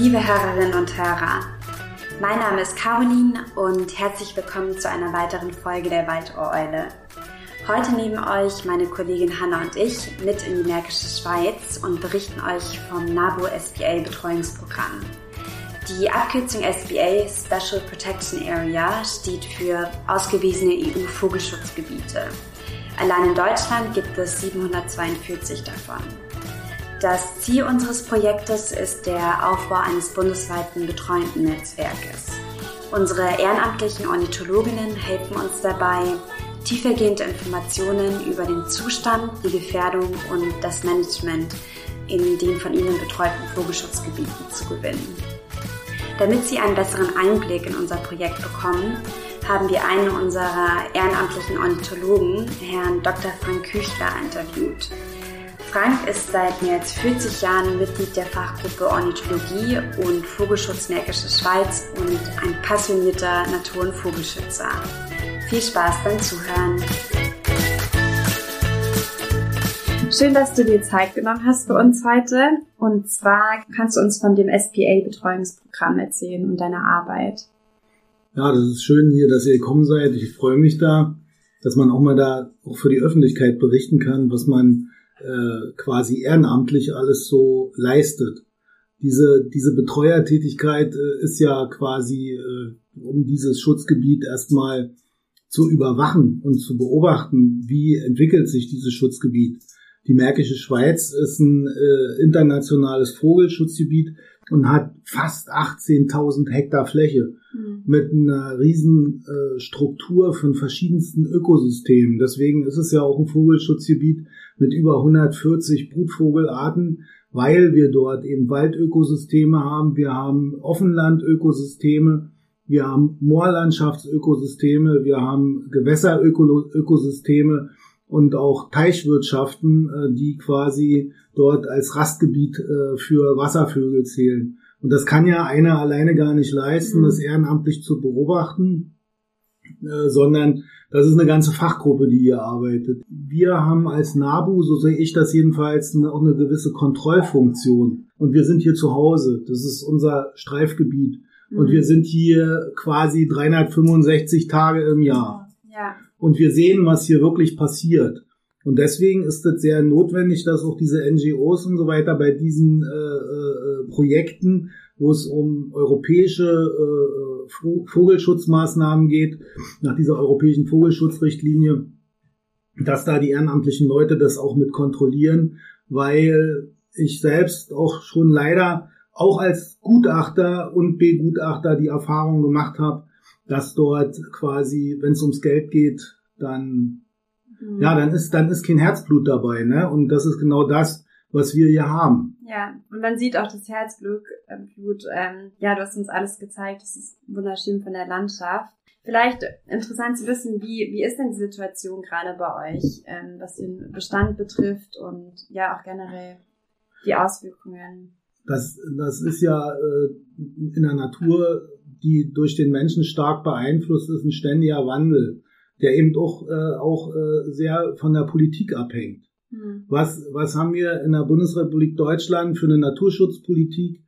Liebe Hörerinnen und Hörer, mein Name ist Caroline und herzlich willkommen zu einer weiteren Folge der Waldohreule. Heute nehmen euch meine Kollegin Hanna und ich mit in die Märkische Schweiz und berichten euch vom NABU SBA Betreuungsprogramm. Die Abkürzung SBA Special Protection Area steht für ausgewiesene EU-Vogelschutzgebiete. Allein in Deutschland gibt es 742 davon. Das Ziel unseres Projektes ist der Aufbau eines bundesweiten betreuenden Netzwerkes. Unsere ehrenamtlichen Ornithologinnen helfen uns dabei, tiefergehende Informationen über den Zustand, die Gefährdung und das Management in den von ihnen betreuten Vogelschutzgebieten zu gewinnen. Damit Sie einen besseren Einblick in unser Projekt bekommen, haben wir einen unserer ehrenamtlichen Ornithologen, Herrn Dr. Frank Küchler, interviewt. Frank ist seit mehr als 40 Jahren Mitglied der Fachgruppe Ornithologie und Vogelschutz Märkische Schweiz und ein passionierter Natur- und Vogelschützer. Viel Spaß beim Zuhören. Schön, dass du dir Zeit genommen hast für uns heute. Und zwar kannst du uns von dem SPA-Betreuungsprogramm erzählen und deiner Arbeit. Ja, das ist schön hier, dass ihr gekommen seid. Ich freue mich da, dass man auch mal da auch für die Öffentlichkeit berichten kann, was man äh, quasi ehrenamtlich alles so leistet. Diese, diese Betreuertätigkeit äh, ist ja quasi, äh, um dieses Schutzgebiet erstmal zu überwachen und zu beobachten, wie entwickelt sich dieses Schutzgebiet. Die Märkische Schweiz ist ein äh, internationales Vogelschutzgebiet und hat fast 18.000 Hektar Fläche mhm. mit einer riesen äh, Struktur von verschiedensten Ökosystemen. Deswegen ist es ja auch ein Vogelschutzgebiet mit über 140 Brutvogelarten, weil wir dort eben Waldökosysteme haben, wir haben Offenlandökosysteme, wir haben Moorlandschaftsökosysteme, wir haben Gewässerökosysteme und auch Teichwirtschaften, äh, die quasi dort als Rastgebiet äh, für Wasservögel zählen. Und das kann ja einer alleine gar nicht leisten, mhm. das ehrenamtlich zu beobachten, äh, sondern das ist eine ganze Fachgruppe, die hier arbeitet. Wir haben als NABU, so sehe ich das jedenfalls, auch eine gewisse Kontrollfunktion. Und wir sind hier zu Hause. Das ist unser Streifgebiet. Mhm. Und wir sind hier quasi 365 Tage im Jahr. Ja. Und wir sehen, was hier wirklich passiert. Und deswegen ist es sehr notwendig, dass auch diese NGOs und so weiter bei diesen äh, äh, Projekten, wo es um europäische äh, Vogelschutzmaßnahmen geht, nach dieser europäischen Vogelschutzrichtlinie, dass da die ehrenamtlichen Leute das auch mit kontrollieren, weil ich selbst auch schon leider auch als Gutachter und Begutachter die Erfahrung gemacht habe, dass dort quasi, wenn es ums Geld geht, dann mhm. ja, dann ist dann ist kein Herzblut dabei, ne? Und das ist genau das, was wir hier haben. Ja, und man sieht auch das Herzblut. Äh, Blut, ähm, ja, du hast uns alles gezeigt. Das ist wunderschön von der Landschaft. Vielleicht interessant zu wissen, wie, wie ist denn die Situation gerade bei euch, ähm, was den Bestand betrifft und ja auch generell die Auswirkungen? Das, das ist ja äh, in der Natur, die durch den Menschen stark beeinflusst ist, ein ständiger Wandel, der eben auch, äh, auch äh, sehr von der Politik abhängt. Mhm. Was, was haben wir in der Bundesrepublik Deutschland für eine Naturschutzpolitik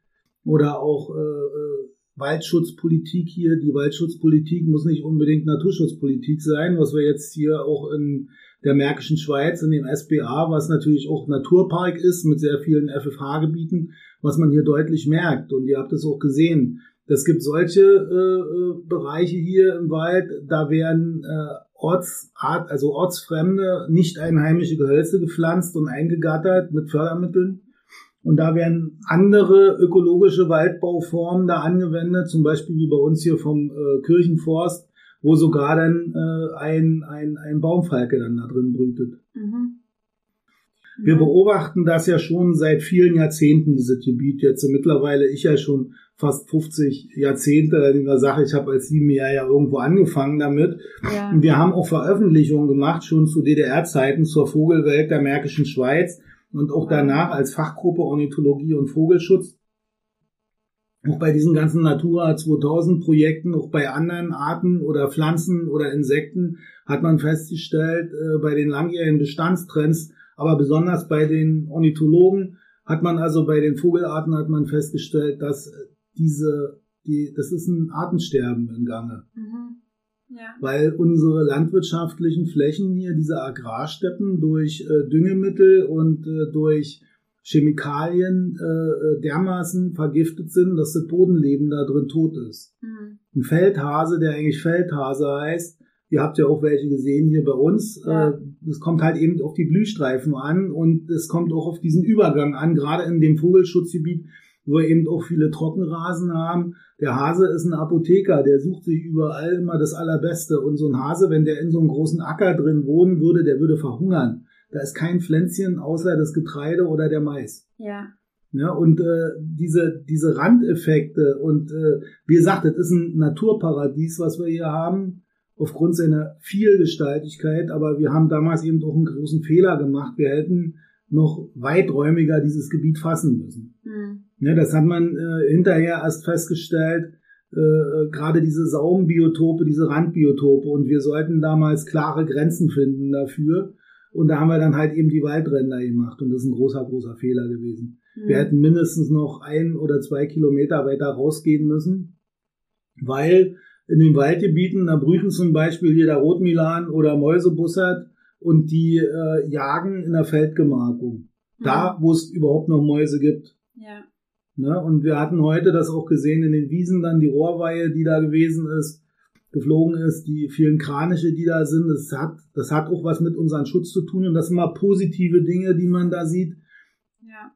oder auch äh, äh, Waldschutzpolitik hier? Die Waldschutzpolitik muss nicht unbedingt Naturschutzpolitik sein, was wir jetzt hier auch in der Märkischen Schweiz, in dem SBA, was natürlich auch Naturpark ist mit sehr vielen FFH-Gebieten, was man hier deutlich merkt. Und ihr habt es auch gesehen. Es gibt solche äh, äh, Bereiche hier im Wald, da werden äh, Ortsart, also ortsfremde, nicht einheimische Gehölze gepflanzt und eingegattert mit Fördermitteln. Und da werden andere ökologische Waldbauformen da angewendet, zum Beispiel wie bei uns hier vom äh, Kirchenforst, wo sogar dann äh, ein, ein, ein Baumfalke dann da drin brütet. Mhm. Wir beobachten das ja schon seit vielen Jahrzehnten, dieses Gebiet. Jetzt mittlerweile ich ja schon fast 50 Jahrzehnte in der Sache. Ich habe als Siebenjahr ja irgendwo angefangen damit. Ja. Und wir haben auch Veröffentlichungen gemacht, schon zu DDR-Zeiten, zur Vogelwelt der Märkischen Schweiz und auch danach als Fachgruppe Ornithologie und Vogelschutz. Auch bei diesen ganzen Natura 2000 Projekten, auch bei anderen Arten oder Pflanzen oder Insekten hat man festgestellt, äh, bei den langjährigen Bestandstrends, aber besonders bei den Ornithologen, hat man also bei den Vogelarten hat man festgestellt, dass diese, die, das ist ein Artensterben im Gange. Mhm. Ja. Weil unsere landwirtschaftlichen Flächen hier, diese Agrarsteppen durch äh, Düngemittel und äh, durch Chemikalien äh, äh, dermaßen vergiftet sind, dass das Bodenleben da drin tot ist. Mhm. Ein Feldhase, der eigentlich Feldhase heißt, ihr habt ja auch welche gesehen hier bei uns, ja. äh, es kommt halt eben auf die Blühstreifen an und es kommt auch auf diesen Übergang an, gerade in dem Vogelschutzgebiet, wo wir eben auch viele Trockenrasen haben. Der Hase ist ein Apotheker, der sucht sich überall immer das Allerbeste. Und so ein Hase, wenn der in so einem großen Acker drin wohnen würde, der würde verhungern. Da ist kein Pflänzchen außer das Getreide oder der Mais. Ja. Ja, und äh, diese, diese Randeffekte und äh, wie gesagt, das ist ein Naturparadies, was wir hier haben, aufgrund seiner Vielgestaltigkeit, aber wir haben damals eben auch einen großen Fehler gemacht. Wir hätten noch weiträumiger dieses Gebiet fassen müssen. Mhm. Ja, das hat man äh, hinterher erst festgestellt, äh, äh, gerade diese Saumbiotope, diese Randbiotope. Und wir sollten damals klare Grenzen finden dafür. Und da haben wir dann halt eben die Waldränder gemacht. Und das ist ein großer, großer Fehler gewesen. Mhm. Wir hätten mindestens noch ein oder zwei Kilometer weiter rausgehen müssen, weil in den Waldgebieten, da brüten zum Beispiel hier der Rotmilan oder Mäusebussard und die äh, jagen in der Feldgemarkung. Mhm. Da, wo es überhaupt noch Mäuse gibt. Ja. Ne? Und wir hatten heute das auch gesehen in den Wiesen, dann die Rohrweihe, die da gewesen ist, geflogen ist, die vielen Kraniche, die da sind. Das hat, das hat auch was mit unserem Schutz zu tun und das sind mal positive Dinge, die man da sieht. Ja.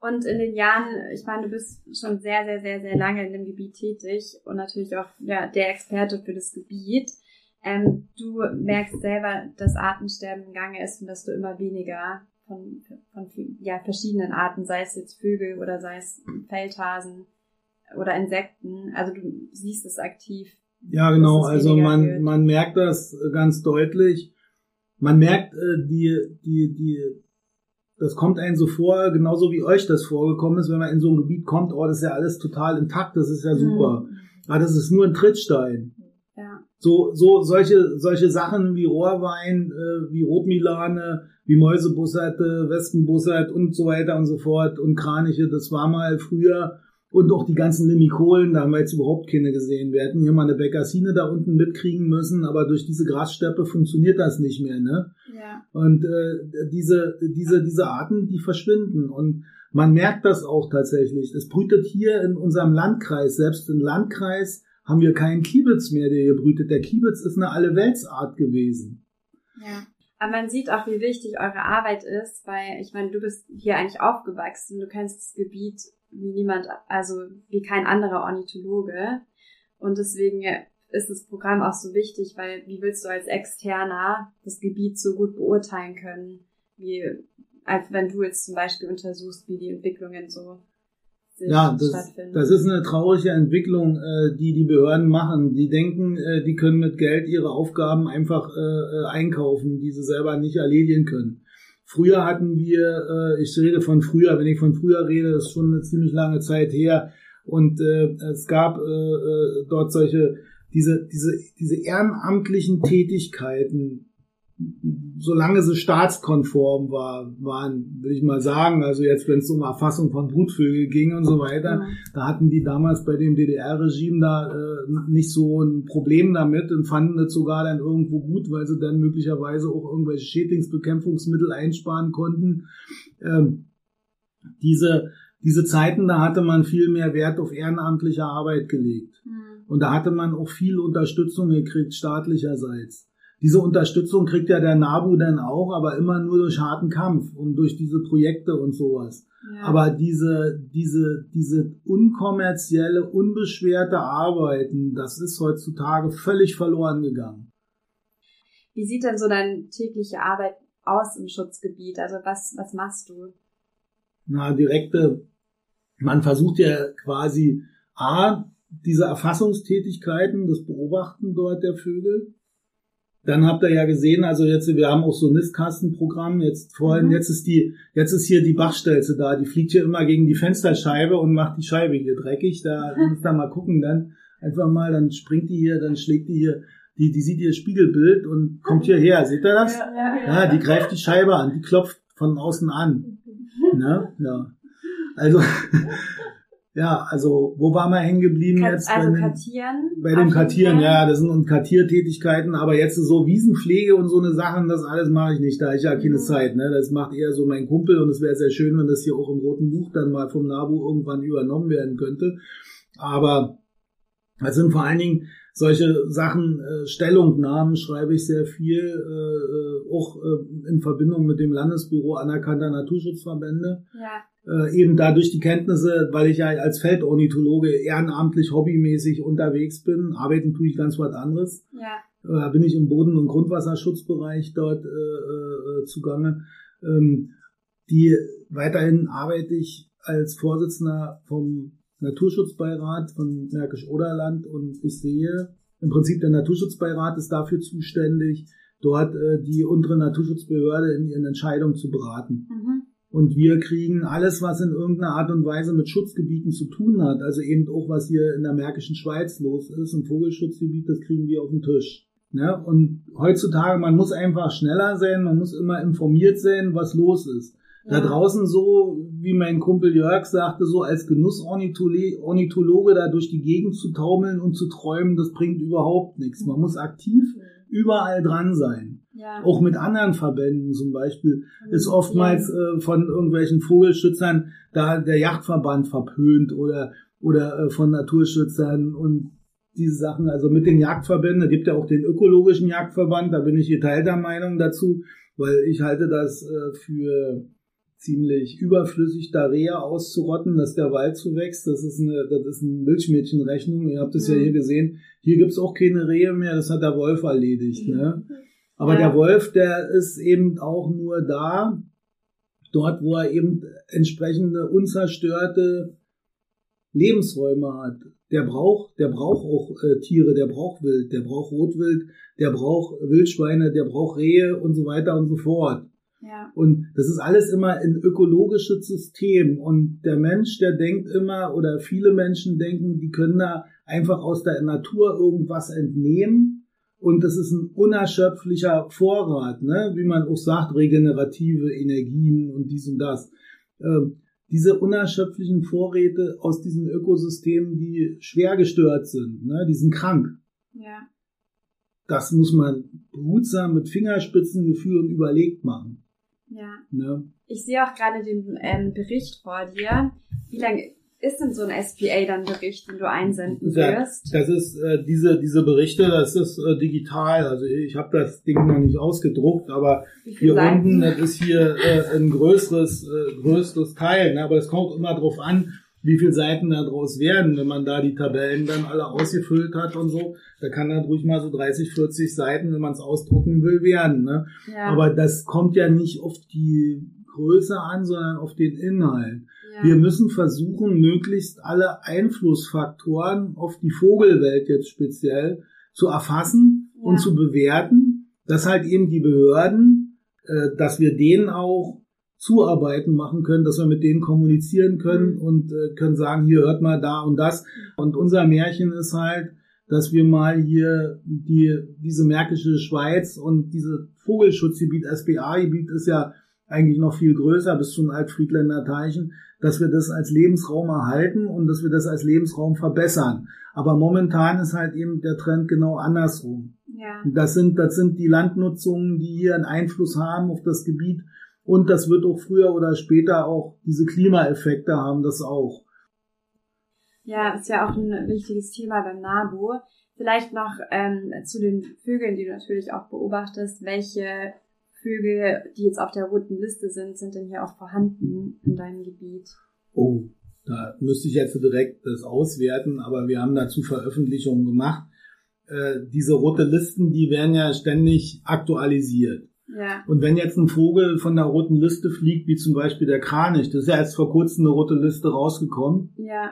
Und in den Jahren, ich meine, du bist schon sehr, sehr, sehr, sehr lange in dem Gebiet tätig und natürlich auch ja, der Experte für das Gebiet. Ähm, du merkst selber, dass Artensterben im Gange ist und dass du immer weniger von, von ja, verschiedenen Arten, sei es jetzt Vögel oder sei es Feldhasen oder Insekten. Also du siehst es aktiv. Ja, genau. Also man, man merkt das ganz deutlich. Man merkt äh, die, die, die, das kommt einem so vor, genauso wie euch das vorgekommen ist, wenn man in so ein Gebiet kommt, oh, das ist ja alles total intakt, das ist ja super. Mhm. Aber das ist nur ein Trittstein. So, so solche, solche Sachen wie Rohrwein, äh, wie Rotmilane, wie Mäusebussard, Wespenbussard und so weiter und so fort und Kraniche, das war mal früher und auch die ganzen Limikolen, da haben wir jetzt überhaupt keine gesehen. Wir hätten hier mal eine Bekassine da unten mitkriegen müssen, aber durch diese Grassteppe funktioniert das nicht mehr, ne? Ja. Und äh, diese, diese, diese Arten, die verschwinden und man merkt das auch tatsächlich. Es brütet hier in unserem Landkreis, selbst im Landkreis haben wir keinen Kiebitz mehr, der hier brütet. Der Kiebitz ist eine Alleweltsart gewesen. Ja. Aber man sieht auch, wie wichtig eure Arbeit ist, weil ich meine, du bist hier eigentlich aufgewachsen, du kennst das Gebiet wie niemand, also wie kein anderer Ornithologe. Und deswegen ist das Programm auch so wichtig, weil wie willst du als Externer das Gebiet so gut beurteilen können, wie als wenn du jetzt zum Beispiel untersuchst, wie die Entwicklungen so ja, das, das ist eine traurige Entwicklung, äh, die die Behörden machen. Die denken, äh, die können mit Geld ihre Aufgaben einfach äh, äh, einkaufen, die sie selber nicht erledigen können. Früher hatten wir, äh, ich rede von früher, wenn ich von früher rede, ist schon eine ziemlich lange Zeit her. Und äh, es gab äh, äh dort solche, diese, diese, diese ehrenamtlichen Tätigkeiten, solange sie staatskonform war, waren, will ich mal sagen, also jetzt, wenn es um Erfassung von Brutvögel ging und so weiter, mhm. da hatten die damals bei dem DDR-Regime da äh, nicht so ein Problem damit und fanden das sogar dann irgendwo gut, weil sie dann möglicherweise auch irgendwelche Schädlingsbekämpfungsmittel einsparen konnten. Ähm, diese, diese Zeiten, da hatte man viel mehr Wert auf ehrenamtliche Arbeit gelegt. Mhm. Und da hatte man auch viel Unterstützung gekriegt, staatlicherseits. Diese Unterstützung kriegt ja der NABU dann auch, aber immer nur durch harten Kampf und durch diese Projekte und sowas. Ja. Aber diese, diese, diese unkommerzielle, unbeschwerte Arbeiten, das ist heutzutage völlig verloren gegangen. Wie sieht denn so deine tägliche Arbeit aus im Schutzgebiet? Also was, was machst du? Na, direkte, man versucht ja quasi A, diese Erfassungstätigkeiten, das Beobachten dort der Vögel, dann habt ihr ja gesehen, also jetzt, wir haben auch so ein Nistkastenprogramm. Jetzt vorhin, mhm. jetzt ist die, jetzt ist hier die Bachstelze da. Die fliegt hier immer gegen die Fensterscheibe und macht die Scheibe hier dreckig. Da müsst ihr mal gucken, dann einfach mal, dann springt die hier, dann schlägt die hier, die, die sieht ihr Spiegelbild und kommt hierher. Seht ihr das? Ja, ja, ja. ja die greift die Scheibe an, die klopft von außen an. ne? Ja. Also, ja, also wo war man hängen geblieben Kat jetzt? Also bei den, Kartieren. Bei dem Kartieren, ja, das sind und Kartiertätigkeiten, aber jetzt so Wiesenpflege und so eine Sachen, das alles mache ich nicht, da ich ja keine Mhm. Zeit, ne? Das macht eher so mein Kumpel und es wäre sehr schön, wenn das hier auch im Roten Buch dann mal vom NABU irgendwann übernommen werden könnte. Aber es sind vor allen Dingen solche Sachen, äh, Stellungnahmen schreibe ich sehr viel, äh, äh, auch äh, in Verbindung mit dem Landesbüro anerkannter Naturschutzverbände Ja. Äh, eben dadurch die Kenntnisse, weil ich ja als Feldornithologe ehrenamtlich, hobbymäßig unterwegs bin, arbeiten tue ich ganz was anderes. Ja. Äh, Da bin ich im Boden- und Grundwasserschutzbereich dort äh, äh, zugange. Ähm, die weiterhin arbeite ich als Vorsitzender vom Naturschutzbeirat von Märkisch-Oderland und ich sehe, im Prinzip der Naturschutzbeirat ist dafür zuständig, dort äh, die untere Naturschutzbehörde in ihren Entscheidungen zu beraten. Mhm. Und wir kriegen alles, was in irgendeiner Art und Weise mit Schutzgebieten zu tun hat, also eben auch was hier in der Märkischen Schweiz los ist, im Vogelschutzgebiet, das kriegen wir auf den Tisch. Ne? Und heutzutage, man muss einfach schneller sein, man muss immer informiert sein, was los ist. Da Ja. draußen so, wie mein Kumpel Jörg sagte, so als Genussornithologe da durch die Gegend zu taumeln und zu träumen, das bringt überhaupt nichts. Man muss aktiv überall dran sein. Ja. Auch mit anderen Verbänden zum Beispiel ist oftmals äh, von irgendwelchen Vogelschützern da der Jagdverband verpönt oder oder äh, von Naturschützern und diese Sachen, also mit den Jagdverbänden, da gibt ja auch den ökologischen Jagdverband, da bin ich geteilter Meinung dazu, weil ich halte das äh, für ziemlich überflüssig, da Rehe auszurotten, dass der Wald zuwächst. Das ist eine, das ist eine Milchmädchenrechnung. Ihr habt es ja Mhm. hier gesehen. Hier gibt's auch keine Rehe mehr, das hat der Wolf erledigt. Ne? Aber Ja. der Wolf, der ist eben auch nur da, dort, wo er eben entsprechende unzerstörte Lebensräume hat. Der braucht, der braucht auch äh, Tiere, der braucht Wild, der braucht Rotwild, der braucht Wildschweine, der braucht Rehe und so weiter und so fort. Ja. Und das ist alles immer ein ökologisches System. Und der Mensch, der denkt immer, oder viele Menschen denken, die können da einfach aus der Natur irgendwas entnehmen. Und das ist ein unerschöpflicher Vorrat, ne? wie man auch sagt, regenerative Energien und dies und das. Ähm, diese unerschöpflichen Vorräte aus diesen Ökosystemen, die schwer gestört sind, ne? die sind krank. Ja. Das muss man behutsam mit Fingerspitzengefühl und überlegt machen. Ja. Ne? Ich sehe auch gerade den ähm, Bericht vor dir. Wie lange ist denn so ein SPA dann Bericht, den du einsenden Ja, wirst? Das ist äh, diese diese Berichte, das ist äh, digital. Also ich habe das Ding noch nicht ausgedruckt, aber hier Seiten? unten, das ist hier äh, ein größeres äh, größeres Teil. Ne? Aber es kommt immer drauf an, wie viele Seiten da draus werden, wenn man da die Tabellen dann alle ausgefüllt hat und so. Da kann dann ruhig mal so 30, 40 Seiten, wenn man es ausdrucken will, werden. Ne? Ja. Aber das kommt ja nicht auf die Größe an, sondern auf den Inhalt. ja. Wir müssen versuchen, möglichst alle Einflussfaktoren auf die Vogelwelt jetzt speziell zu erfassen Ja. und zu bewerten, dass halt eben die Behörden, äh, dass wir denen auch Zuarbeiten machen können, dass wir mit denen kommunizieren können Mhm. und äh, können sagen, hier hört mal da und das. Und unser Märchen ist halt, dass wir mal hier die, diese Märkische Schweiz und diese Vogelschutzgebiet, SBA-Gebiet ist ja eigentlich noch viel größer, bis zu den Altfriedländer Teichen, dass wir das als Lebensraum erhalten und dass wir das als Lebensraum verbessern. Aber momentan ist halt eben der Trend genau andersrum. ja. Das sind, das sind die Landnutzungen, die hier einen Einfluss haben auf das Gebiet. Und das wird auch früher oder später auch diese Klimaeffekte haben, das auch. Ja, ist ja auch ein wichtiges Thema beim NABU. Vielleicht noch ähm, zu den Vögeln, die du natürlich auch beobachtest. Welche Vögel, die jetzt auf der roten Liste sind, sind denn hier auch vorhanden in deinem Gebiet? Oh, da müsste ich jetzt direkt das auswerten, aber wir haben dazu Veröffentlichungen gemacht. Äh, diese rote Listen, die werden ja ständig aktualisiert. Ja, Und wenn jetzt ein Vogel von der roten Liste fliegt, wie zum Beispiel der Kranich, das ist ja erst vor kurzem eine rote Liste rausgekommen. ja,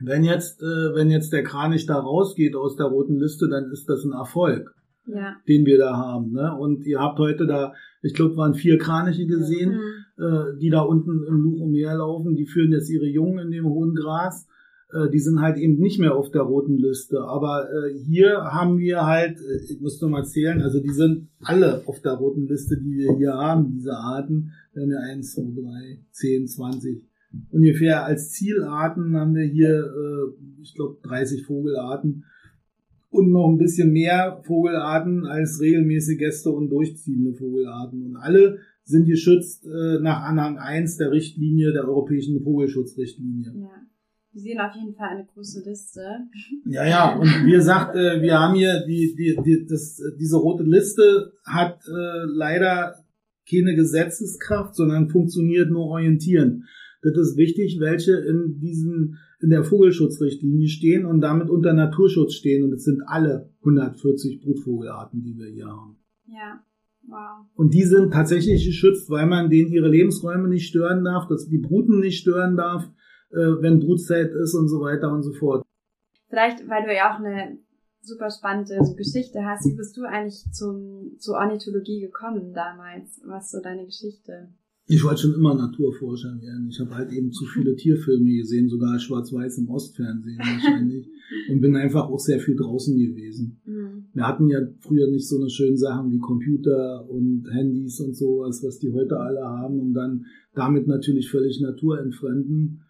Wenn jetzt, äh, wenn jetzt der Kranich da rausgeht aus der roten Liste, dann ist das ein Erfolg, ja. den wir da haben. Ne? Und ihr habt heute da, ich glaube, waren vier Kraniche gesehen, Hm. äh, die da unten im Luch umherlaufen. Die führen jetzt ihre Jungen in dem hohen Gras. Äh, die sind halt eben nicht mehr auf der roten Liste. Aber äh, hier haben wir halt, äh, ich muss nur mal zählen, also die sind alle auf der roten Liste, die wir hier haben, diese Arten. Wir haben ja 1, 2, 3, 10, 20. Ungefähr als Zielarten haben wir hier, äh, ich glaube, 30 Vogelarten und noch ein bisschen mehr Vogelarten als regelmäßige Gäste und durchziehende Vogelarten. Und alle sind geschützt äh, nach Anhang 1 der Richtlinie der Europäischen Vogelschutzrichtlinie. Ja. Wir sehen auf jeden Fall eine große Liste. Ja, ja, und wie gesagt, äh, wir haben hier die, die, die, das, diese rote Liste hat äh, leider keine Gesetzeskraft, sondern funktioniert nur orientierend. Das ist wichtig, welche in diesen in der Vogelschutzrichtlinie stehen und damit unter Naturschutz stehen. Und es sind alle 140 Brutvogelarten, die wir hier haben. Ja. Wow. Und die sind tatsächlich geschützt, weil man denen ihre Lebensräume nicht stören darf, dass die Bruten nicht stören darf, wenn Brutzeit ist und so weiter und so fort. Vielleicht, weil du ja auch eine super spannende Geschichte hast, wie bist du eigentlich zum, zur Ornithologie gekommen damals? Was ist so deine Geschichte? Ich wollte schon immer Naturforscher werden. Ich habe halt eben zu viele Tierfilme gesehen, sogar schwarz-weiß im Ostfernsehen wahrscheinlich. und bin einfach auch sehr viel draußen gewesen. Mhm. Wir hatten ja früher nicht so eine schönen Sachen wie Computer und Handys und sowas, was die heute alle haben und dann damit natürlich völlig naturentfremden.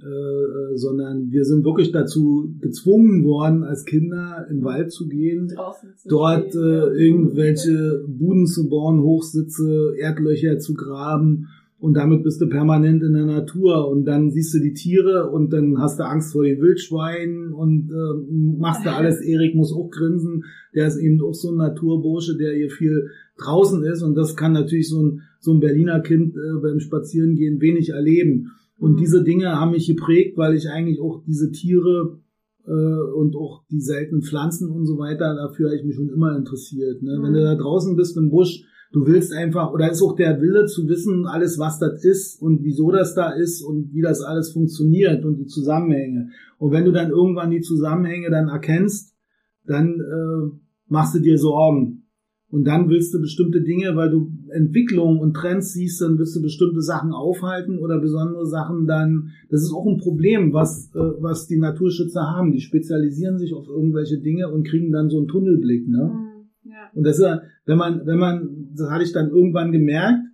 Äh, sondern wir sind wirklich dazu gezwungen worden, als Kinder in den Wald zu gehen, zu dort stehen, äh, irgendwelche Buden zu bauen, Hochsitze, Erdlöcher zu graben und damit bist du permanent in der Natur und dann siehst du die Tiere und dann hast du Angst vor den Wildschweinen und äh, machst du alles. Erik muss auch grinsen, der ist eben auch so ein Naturbursche, der hier viel draußen ist und das kann natürlich so ein, so ein Berliner Kind äh, beim Spazierengehen wenig erleben. Und mhm. diese Dinge haben mich geprägt, weil ich eigentlich auch diese Tiere äh, und auch die seltenen Pflanzen und so weiter, dafür habe ich mich schon immer interessiert. Ne? Mhm. Wenn du da draußen bist im Busch, du willst einfach, oder ist auch der Wille zu wissen, alles was das ist und wieso das da ist und wie das alles funktioniert und die Zusammenhänge. Und wenn du dann irgendwann die Zusammenhänge dann erkennst, dann äh, machst du dir Sorgen. Und dann willst du bestimmte Dinge, weil du Entwicklungen und Trends siehst, dann willst du bestimmte Sachen aufhalten oder besondere Sachen dann, das ist auch ein Problem, was, äh, was die Naturschützer haben. Die spezialisieren sich auf irgendwelche Dinge und kriegen dann so einen Tunnelblick, ne? Mhm, ja. Und das ist wenn man, wenn man, das hatte ich dann irgendwann gemerkt,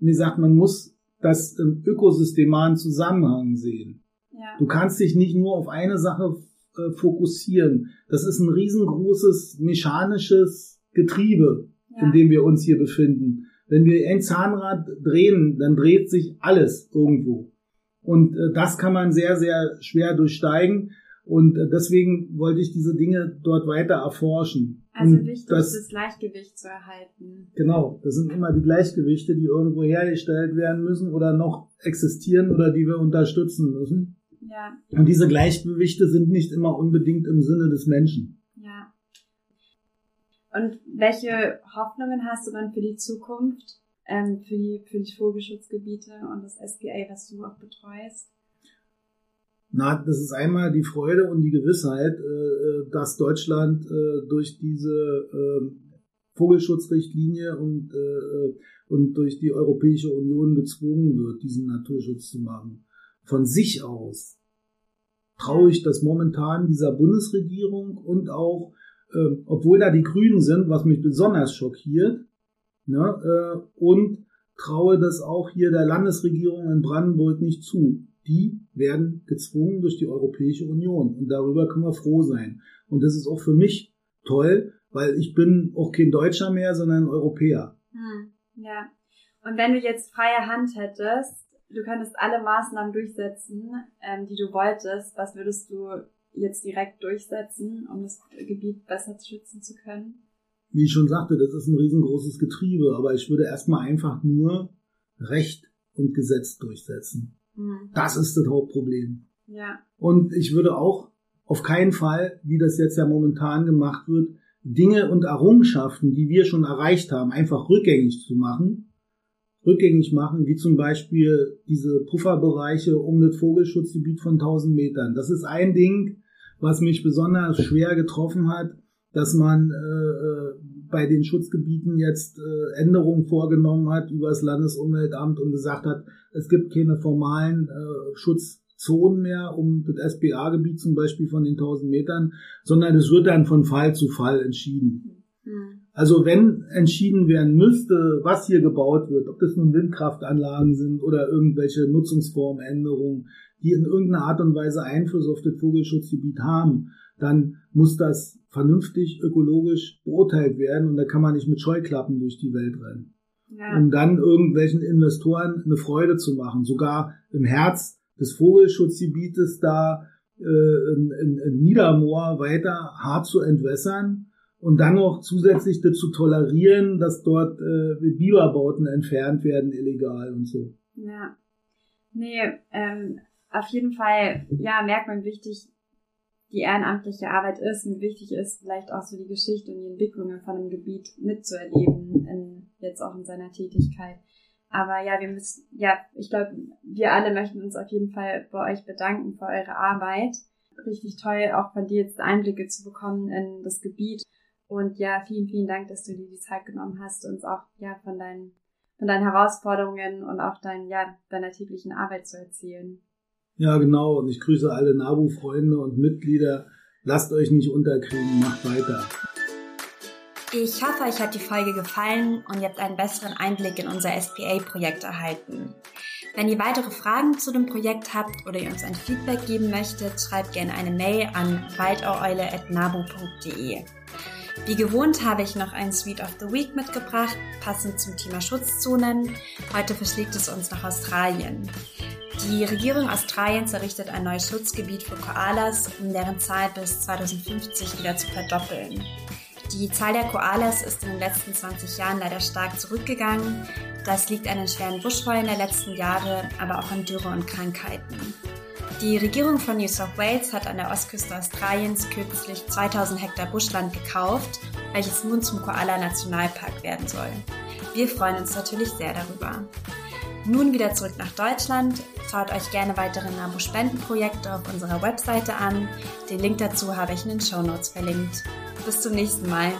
und ich sagt, man muss das im ökosystemalen Zusammenhang sehen. Ja. Du kannst dich nicht nur auf eine Sache äh, fokussieren. Das ist ein riesengroßes mechanisches Getriebe, ja. in dem wir uns hier befinden. Wenn wir ein Zahnrad drehen, dann dreht sich alles irgendwo. Und äh, das kann man sehr, sehr schwer durchsteigen. Und äh, deswegen wollte ich diese Dinge dort weiter erforschen. Also und wichtig das, das Gleichgewicht zu erhalten. Genau, das sind immer die Gleichgewichte, die irgendwo hergestellt werden müssen oder noch existieren oder die wir unterstützen müssen. Ja. Und diese Gleichgewichte sind nicht immer unbedingt im Sinne des Menschen. Und welche Hoffnungen hast du dann für die Zukunft, ähm, für, die, für die Vogelschutzgebiete und das SPA, was du auch betreust? Na, das ist einmal die Freude und die Gewissheit, äh, dass Deutschland äh, durch diese äh, Vogelschutzrichtlinie und, äh, und durch die Europäische Union gezwungen wird, diesen Naturschutz zu machen. Von sich aus traue ich das momentan dieser Bundesregierung und auch äh, obwohl da die Grünen sind, was mich besonders schockiert, ne, äh, und traue das auch hier der Landesregierung in Brandenburg nicht zu. Die werden gezwungen durch die Europäische Union und darüber können wir froh sein. Und das ist auch für mich toll, weil ich bin auch kein Deutscher mehr, sondern ein Europäer. Hm, ja. Und wenn du jetzt freie Hand hättest, du könntest alle Maßnahmen durchsetzen, ähm, die du wolltest, was würdest du jetzt direkt durchsetzen, um das Gebiet besser schützen zu können? Wie ich schon sagte, das ist ein riesengroßes Getriebe, aber ich würde erstmal einfach nur Recht und Gesetz durchsetzen. Mhm. Das ist das Hauptproblem. Ja. Und ich würde auch auf keinen Fall, wie das jetzt ja momentan gemacht wird, Dinge und Errungenschaften, die wir schon erreicht haben, einfach rückgängig zu machen, rückgängig machen, wie zum Beispiel diese Pufferbereiche um das Vogelschutzgebiet von 1000 Metern. Das ist ein Ding, was mich besonders schwer getroffen hat, dass man äh, äh, bei den Schutzgebieten jetzt äh, Änderungen vorgenommen hat über das Landesumweltamt und gesagt hat, es gibt keine formalen äh, Schutz Zonen mehr um das SBA-Gebiet zum Beispiel von den 1000 Metern, sondern es wird dann von Fall zu Fall entschieden. Mhm. Also wenn entschieden werden müsste, was hier gebaut wird, ob das nun Windkraftanlagen sind oder irgendwelche Nutzungsformänderungen, die in irgendeiner Art und Weise Einfluss auf das Vogelschutzgebiet haben, dann muss das vernünftig ökologisch beurteilt werden und da kann man nicht mit Scheuklappen durch die Welt rennen. Ja. Um dann irgendwelchen Investoren eine Freude zu machen. Sogar im Herz des Vogelschutzgebietes da äh, in, in, in Niedermoor weiter hart zu entwässern und dann noch zusätzlich dazu tolerieren, dass dort äh, Biberbauten entfernt werden illegal und so. Ja. Nee, ähm, auf jeden Fall, ja, merkt man wichtig, die ehrenamtliche Arbeit ist und wichtig ist, vielleicht auch so die Geschichte und die Entwicklungen von einem Gebiet mitzuerleben, in, jetzt auch in seiner Tätigkeit. Aber ja, wir müssen, ja, ich glaube, wir alle möchten uns auf jeden Fall bei euch bedanken für eure Arbeit. Richtig toll, auch von dir jetzt Einblicke zu bekommen in das Gebiet und ja, vielen, vielen Dank, dass du dir die Zeit genommen hast, uns auch ja von deinen, von deinen Herausforderungen und auch dein, ja, deiner täglichen Arbeit zu erzählen. Ja, genau. Und ich grüße alle NABU-Freunde und Mitglieder. Lasst euch nicht unterkriegen, macht weiter. Ich hoffe, euch hat die Folge gefallen und ihr habt einen besseren Einblick in unser SPA-Projekt erhalten. Wenn ihr weitere Fragen zu dem Projekt habt oder ihr uns ein Feedback geben möchtet, schreibt gerne eine Mail an waldoreule.nabu.de. Wie gewohnt habe ich noch einen Suite of the Week mitgebracht, passend zum Thema Schutzzonen. Heute verschlägt es uns nach Australien. Die Regierung Australiens errichtet ein neues Schutzgebiet für Koalas, um deren Zahl bis 2050 wieder zu verdoppeln. Die Zahl der Koalas ist in den letzten 20 Jahren leider stark zurückgegangen. Das liegt an den schweren Buschfeuern der letzten Jahre, aber auch an Dürre und Krankheiten. Die Regierung von New South Wales hat an der Ostküste Australiens kürzlich 2000 Hektar Buschland gekauft, welches nun zum Koala Nationalpark werden soll. Wir freuen uns natürlich sehr darüber. Nun wieder zurück nach Deutschland. Schaut euch gerne weitere NABU-Spendenprojekte auf unserer Webseite an. Den Link dazu habe ich in den Show Notes verlinkt. Bis zum nächsten Mal.